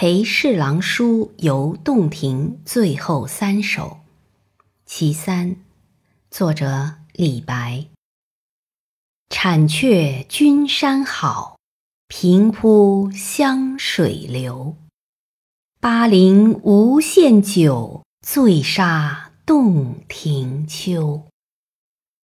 陪侍郎书游洞庭最后三首，其三，作者李白。产却君山好，平铺湘水流。巴陵无限酒，醉杀洞庭秋。